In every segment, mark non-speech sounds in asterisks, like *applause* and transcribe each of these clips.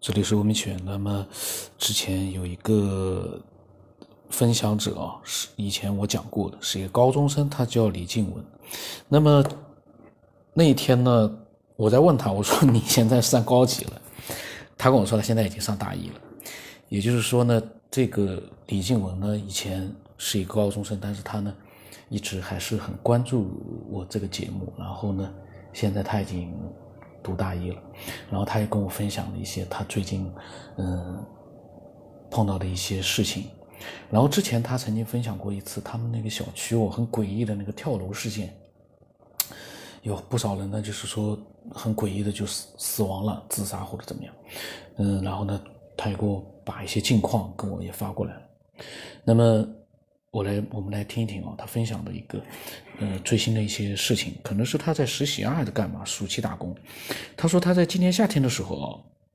这里是文明起源。那么之前有一个分享者啊，是以前我讲过的，是一个高中生，他叫李静文。那么那一天呢，我在问他，我说你现在上高级了？他跟我说他现在已经上大一了。也就是说呢，这个李静文呢，以前是一个高中生，但是他呢，一直还是很关注我这个节目。然后呢，现在他已经。读大一了，然后他也跟我分享了一些他最近嗯碰到的一些事情，然后之前他曾经分享过一次他们那个小区哦很诡异的那个跳楼事件，有不少人呢就是说很诡异的就死死亡了自杀或者怎么样，嗯，然后呢他也给我把一些近况跟我也发过来了，那么。我来，我们来听一听啊，他分享的一个，呃，最新的一些事情，可能是他在实习啊，还是干嘛？暑期打工。他说他在今年夏天的时候啊，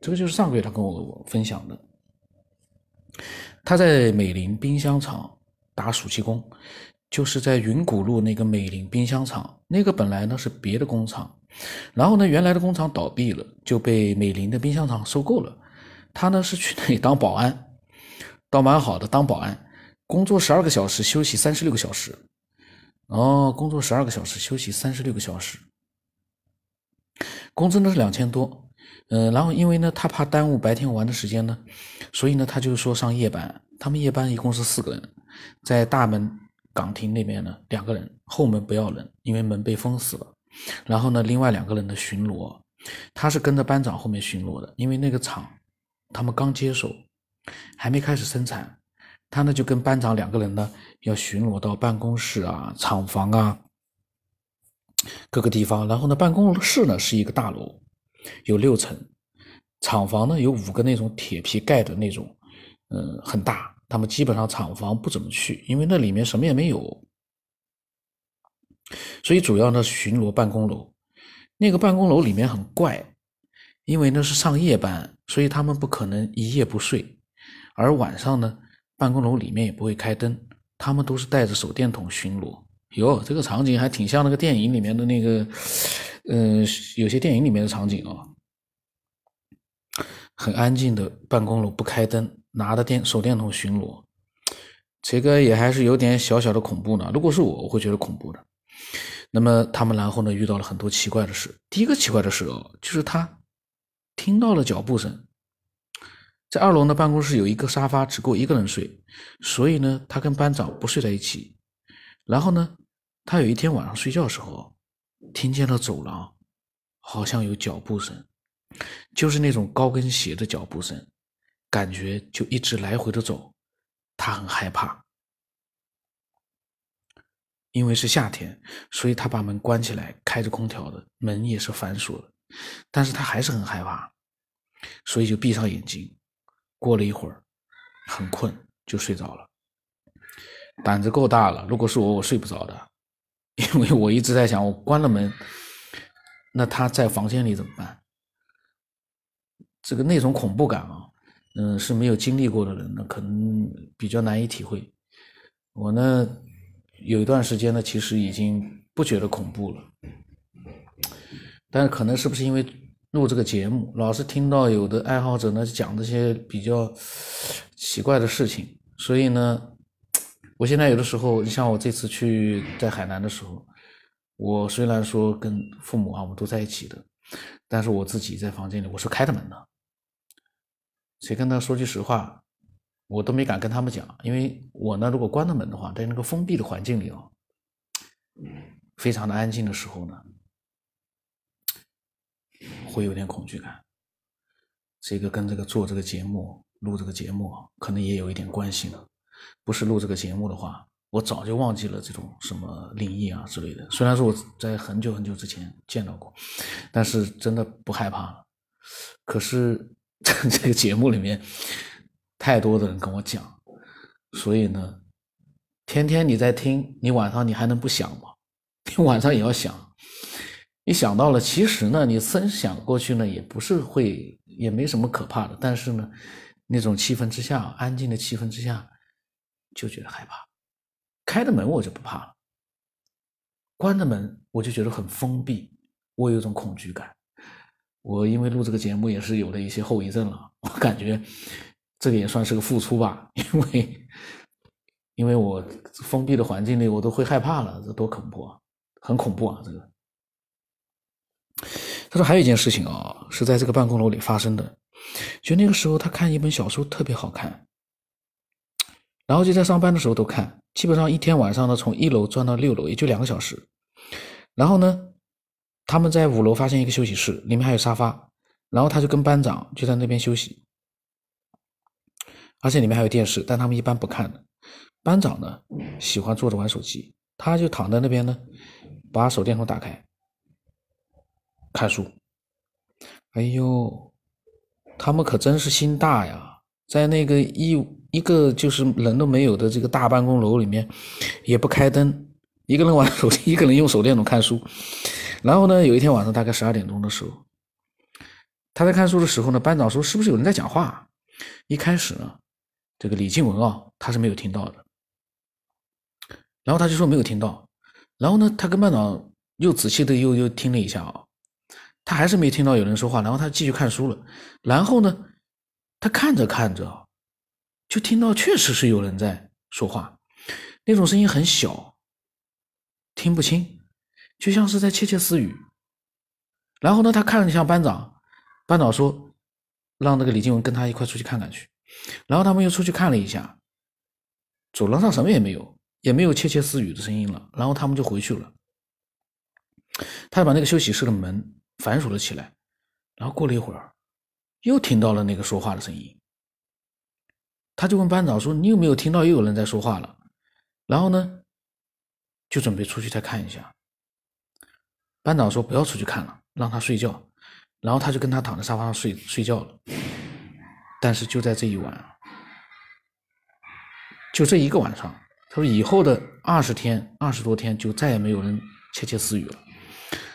这个就是上个月他跟我分享的，他在美林冰箱厂打暑期工，就是在云谷路那个美林冰箱厂，那个本来呢是别的工厂，然后呢原来的工厂倒闭了，就被美林的冰箱厂收购了，他呢是去那里当保安，倒蛮好的，当保安。工作十二个小时，休息三十六个小时。哦，工作十二个小时，休息三十六个小时，工资呢是两千多。嗯，然后因为呢，他怕耽误白天玩的时间呢，所以呢，他就说上夜班。他们夜班一共是四个人，在大门岗亭那边呢，两个人，后门不要人，因为门被封死了。然后呢，另外两个人的巡逻，他是跟着班长后面巡逻的，因为那个厂他们刚接手，还没开始生产。他呢就跟班长两个人呢要巡逻到办公室啊、厂房啊各个地方，然后呢办公室呢是一个大楼，有六层，厂房呢有五个那种铁皮盖的那种，嗯，很大。他们基本上厂房不怎么去，因为那里面什么也没有，所以主要呢巡逻办公楼。那个办公楼里面很怪，因为那是上夜班，所以他们不可能一夜不睡，而晚上呢。办公楼里面也不会开灯，他们都是带着手电筒巡逻。哟，这个场景还挺像那个电影里面的那个，嗯，有些电影里面的场景啊，很安静的办公楼不开灯，拿着电手电筒巡逻，这个也还是有点小小的恐怖呢。如果是我，我会觉得恐怖的。那么他们然后呢遇到了很多奇怪的事。第一个奇怪的事哦，就是他听到了脚步声。在二楼的办公室有一个沙发，只够一个人睡，所以呢，他跟班长不睡在一起。然后呢，他有一天晚上睡觉的时候，听见了走廊好像有脚步声，就是那种高跟鞋的脚步声，感觉就一直来回的走，他很害怕。因为是夏天，所以他把门关起来，开着空调的门也是反锁的，但是他还是很害怕，所以就闭上眼睛。过了一会儿，很困，就睡着了。胆子够大了，如果是我，我睡不着的，*laughs* 因为我一直在想，我关了门，那他在房间里怎么办？这个那种恐怖感啊，嗯，是没有经历过的人呢，可能比较难以体会。我呢，有一段时间呢，其实已经不觉得恐怖了，但是可能是不是因为？录这个节目，老是听到有的爱好者呢讲这些比较奇怪的事情，所以呢，我现在有的时候，你像我这次去在海南的时候，我虽然说跟父母啊我们都在一起的，但是我自己在房间里我是开着门的，谁跟他说句实话，我都没敢跟他们讲，因为我呢如果关了门的话，在那个封闭的环境里哦，非常的安静的时候呢。会有点恐惧感，这个跟这个做这个节目、录这个节目可能也有一点关系呢。不是录这个节目的话，我早就忘记了这种什么灵异啊之类的。虽然说我在很久很久之前见到过，但是真的不害怕了。可是 *laughs* 这个节目里面太多的人跟我讲，所以呢，天天你在听，你晚上你还能不想吗？*laughs* 你晚上也要想。你想到了，其实呢，你深想过去呢，也不是会，也没什么可怕的。但是呢，那种气氛之下，安静的气氛之下，就觉得害怕。开的门我就不怕了，关的门我就觉得很封闭，我有一种恐惧感。我因为录这个节目也是有了一些后遗症了，我感觉这个也算是个付出吧，*laughs* 因为因为我封闭的环境里我都会害怕了，这多恐怖啊，很恐怖啊，这个。他说还有一件事情啊，是在这个办公楼里发生的，就那个时候他看一本小说特别好看，然后就在上班的时候都看，基本上一天晚上呢从一楼转到六楼也就两个小时，然后呢。他们在五楼发现一个休息室，里面还有沙发，然后他就跟班长就在那边休息，而且里面还有电视，但他们一般不看的。班长呢喜欢坐着玩手机，他就躺在那边呢，把手电筒打开。看书。哎呦，他们可真是心大呀，在那个一一个就是人都没有的这个大办公楼里面，也不开灯，一个人玩手机，一个人用手电筒看书。然后呢，有一天晚上大概十二点钟的时候，他在看书的时候呢，班长说：“是不是有人在讲话？”一开始呢，这个李静文啊，他是没有听到的。然后他就说没有听到。然后呢，他跟班长又仔细的又又听了一下啊，他还是没听到有人说话。然后他继续看书了。然后呢，他看着看着，就听到确实是有人在说话，那种声音很小，听不清。就像是在窃窃私语，然后呢，他看了一下班长，班长说让那个李静文跟他一块出去看看去，然后他们又出去看了一下，走廊上什么也没有，也没有窃窃私语的声音了，然后他们就回去了。他把那个休息室的门反锁了起来，然后过了一会儿，又听到了那个说话的声音，他就问班长说：“你有没有听到又有人在说话了？”然后呢，就准备出去再看一下。班长说：“不要出去看了，让他睡觉。”然后他就跟他躺在沙发上睡睡觉了。但是就在这一晚，就这一个晚上，他说以后的二十天、二十多天就再也没有人窃窃私语了。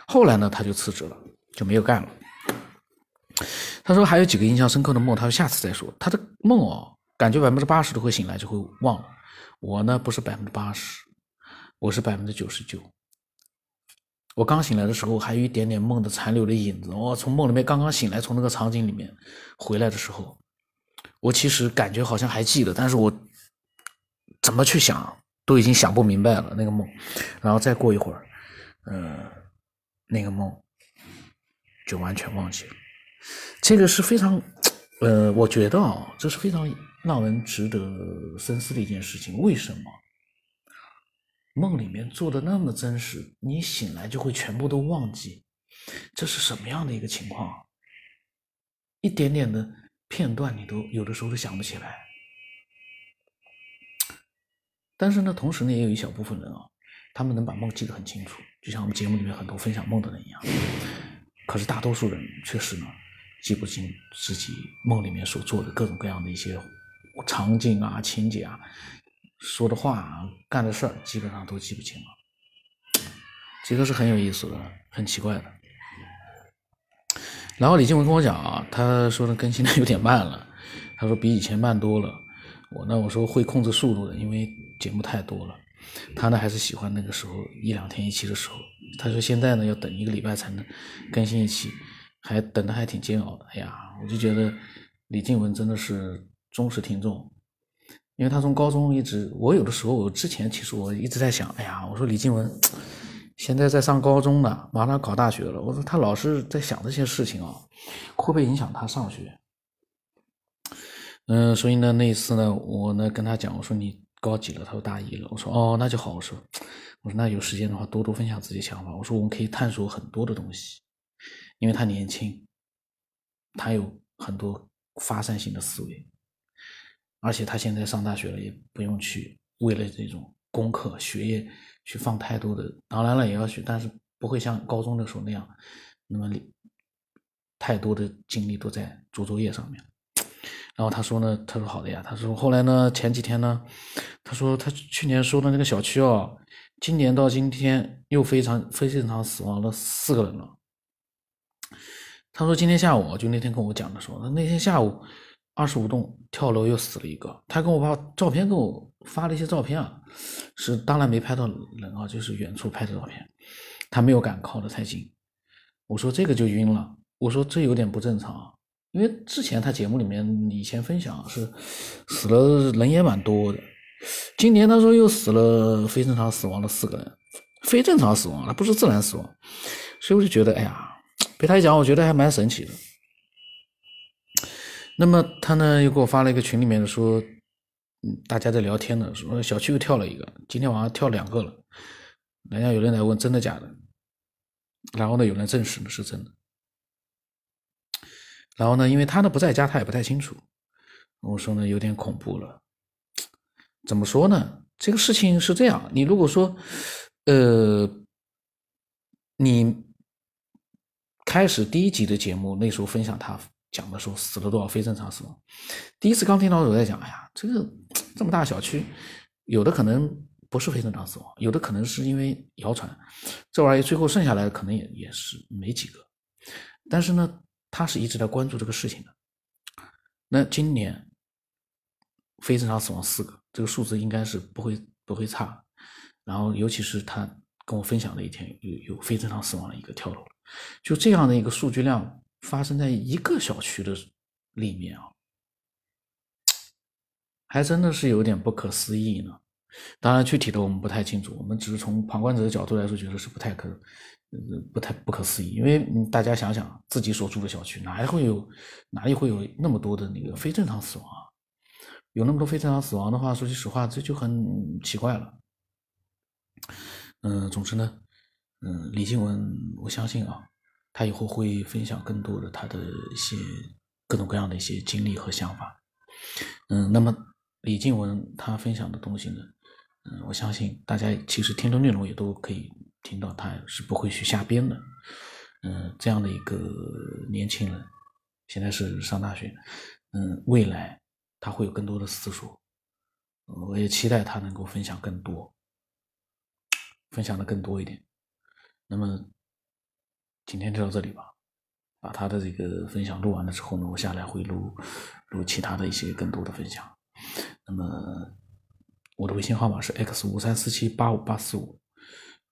后来呢，他就辞职了，就没有干了。他说还有几个印象深刻的梦，他说下次再说。他的梦哦，感觉百分之八十都会醒来就会忘了。我呢，不是百分之八十，我是百分之九十九。我刚醒来的时候，还有一点点梦的残留的影子。我从梦里面刚刚醒来，从那个场景里面回来的时候，我其实感觉好像还记得，但是我怎么去想都已经想不明白了那个梦。然后再过一会儿，呃，那个梦就完全忘记了。这个是非常，呃，我觉得啊，这是非常让人值得深思的一件事情。为什么？梦里面做的那么真实，你醒来就会全部都忘记，这是什么样的一个情况？一点点的片段你都有的时候都想不起来。但是呢，同时呢，也有一小部分人啊，他们能把梦记得很清楚，就像我们节目里面很多分享梦的人一样。可是大多数人确实呢，记不清自己梦里面所做的各种各样的一些场景啊、情节啊。说的话啊、干的事儿，基本上都记不清了。这个是很有意思的，很奇怪的。然后李静文跟我讲啊，他说的更新的有点慢了，他说比以前慢多了。我呢，我说会控制速度的，因为节目太多了。他呢，还是喜欢那个时候一两天一期的时候。他说现在呢，要等一个礼拜才能更新一期，还等的还挺煎熬的。哎呀，我就觉得李静文真的是忠实听众。因为他从高中一直，我有的时候，我之前其实我一直在想，哎呀，我说李静文现在在上高中呢，马上考大学了，我说他老是在想这些事情啊，会不会影响他上学？嗯，所以呢，那一次呢，我呢跟他讲，我说你高几了？他说大一了。我说哦，那就好。我说，我说那有时间的话，多多分享自己想法。我说我们可以探索很多的东西，因为他年轻，他有很多发散性的思维。而且他现在上大学了，也不用去为了这种功课学业去放太多的，当然了也要去，但是不会像高中的时候那样，那么太多的精力都在做作业上面。然后他说呢，他说好的呀，他说后来呢，前几天呢，他说他去年说的那个小区哦，今年到今天又非常非正常死亡了四个人了。他说今天下午就那天跟我讲的时候，那天下午。二十五栋跳楼又死了一个，他跟我把照片给我发了一些照片啊，是当然没拍到人啊，就是远处拍的照片，他没有敢靠得太近。我说这个就晕了，我说这有点不正常，因为之前他节目里面以前分享是死了人也蛮多的，今年他说又死了非正常死亡了四个人，非正常死亡了，不是自然死亡，所以我就觉得，哎呀，被他一讲，我觉得还蛮神奇的。那么他呢又给我发了一个群里面的说，大家在聊天呢，说小区又跳了一个，今天晚上跳两个了，人家有人来问真的假的，然后呢有人证实呢是真的。然后呢，因为他呢不在家，他也不太清楚。我说呢，有点恐怖了。怎么说呢？这个事情是这样，你如果说，呃，你开始第一集的节目那时候分享他讲的时候死了多少非正常死亡，第一次刚听到我在讲，哎呀，这个这么大小区，有的可能不是非正常死亡，有的可能是因为谣传，这玩意最后剩下来可能也也是没几个，但是呢。他是一直在关注这个事情的。那今年非正常死亡四个，这个数字应该是不会不会差。然后，尤其是他跟我分享的一天，有有非正常死亡的一个跳楼，就这样的一个数据量发生在一个小区的里面啊，还真的是有点不可思议呢。当然，具体的我们不太清楚，我们只是从旁观者的角度来说，觉得是不太可能。不太不可思议，因为大家想想自己所住的小区，哪里会有哪里会有那么多的那个非正常死亡？有那么多非正常死亡的话，说句实话，这就很奇怪了。嗯，总之呢，嗯，李静文，我相信啊，他以后会分享更多的他的一些各种各样的一些经历和想法。嗯，那么李静文他分享的东西呢，嗯，我相信大家其实听的内容也都可以。听到他是不会去瞎编的，嗯，这样的一个年轻人，现在是上大学，嗯，未来他会有更多的思索，我也期待他能够分享更多，分享的更多一点。那么今天就到这里吧，把他的这个分享录完了之后呢，我下来会录录其他的一些更多的分享。那么我的微信号码是 x 五三四七八五八四五。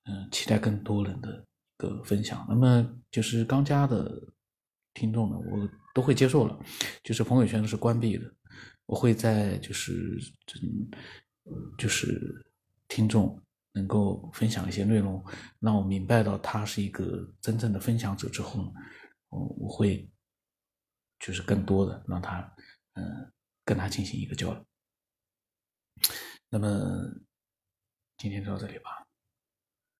嗯，期待更多人的一个分享。那么就是刚加的听众呢，我都会接受了。就是朋友圈是关闭的，我会在就是就是听众能够分享一些内容，让我明白到他是一个真正的分享者之后呢，我我会就是更多的让他嗯跟他进行一个交流。那么今天就到这里吧。